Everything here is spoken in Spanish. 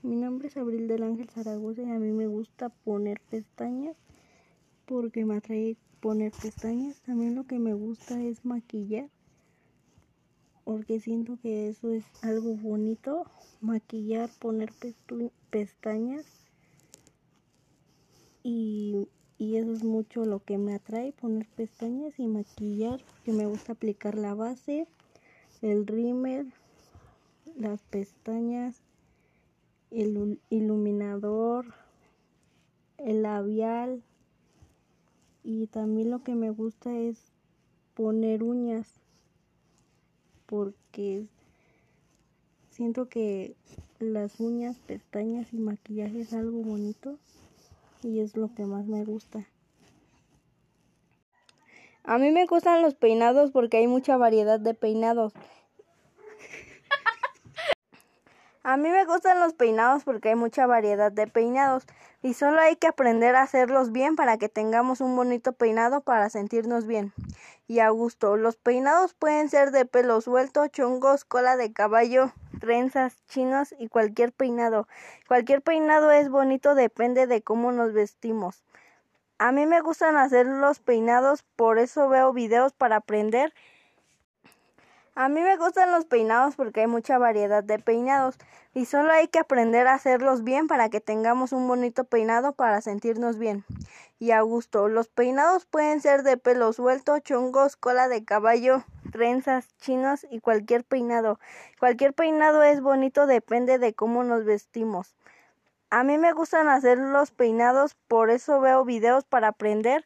Mi nombre es Abril del Ángel Zaragoza y a mí me gusta poner pestañas porque me atrae poner pestañas. También lo que me gusta es maquillar porque siento que eso es algo bonito. Maquillar, poner pestañas y, y eso es mucho lo que me atrae, poner pestañas y maquillar. Que me gusta aplicar la base, el rímel, las pestañas el iluminador, el labial y también lo que me gusta es poner uñas porque siento que las uñas, pestañas y maquillaje es algo bonito y es lo que más me gusta. A mí me gustan los peinados porque hay mucha variedad de peinados. A mí me gustan los peinados porque hay mucha variedad de peinados y solo hay que aprender a hacerlos bien para que tengamos un bonito peinado para sentirnos bien y a gusto. Los peinados pueden ser de pelo suelto, chongos, cola de caballo, trenzas, chinos y cualquier peinado. Cualquier peinado es bonito depende de cómo nos vestimos. A mí me gustan hacer los peinados, por eso veo videos para aprender a mí me gustan los peinados porque hay mucha variedad de peinados y solo hay que aprender a hacerlos bien para que tengamos un bonito peinado para sentirnos bien y a gusto. Los peinados pueden ser de pelo suelto, chongos, cola de caballo, trenzas, chinos y cualquier peinado. Cualquier peinado es bonito depende de cómo nos vestimos. A mí me gustan hacer los peinados, por eso veo videos para aprender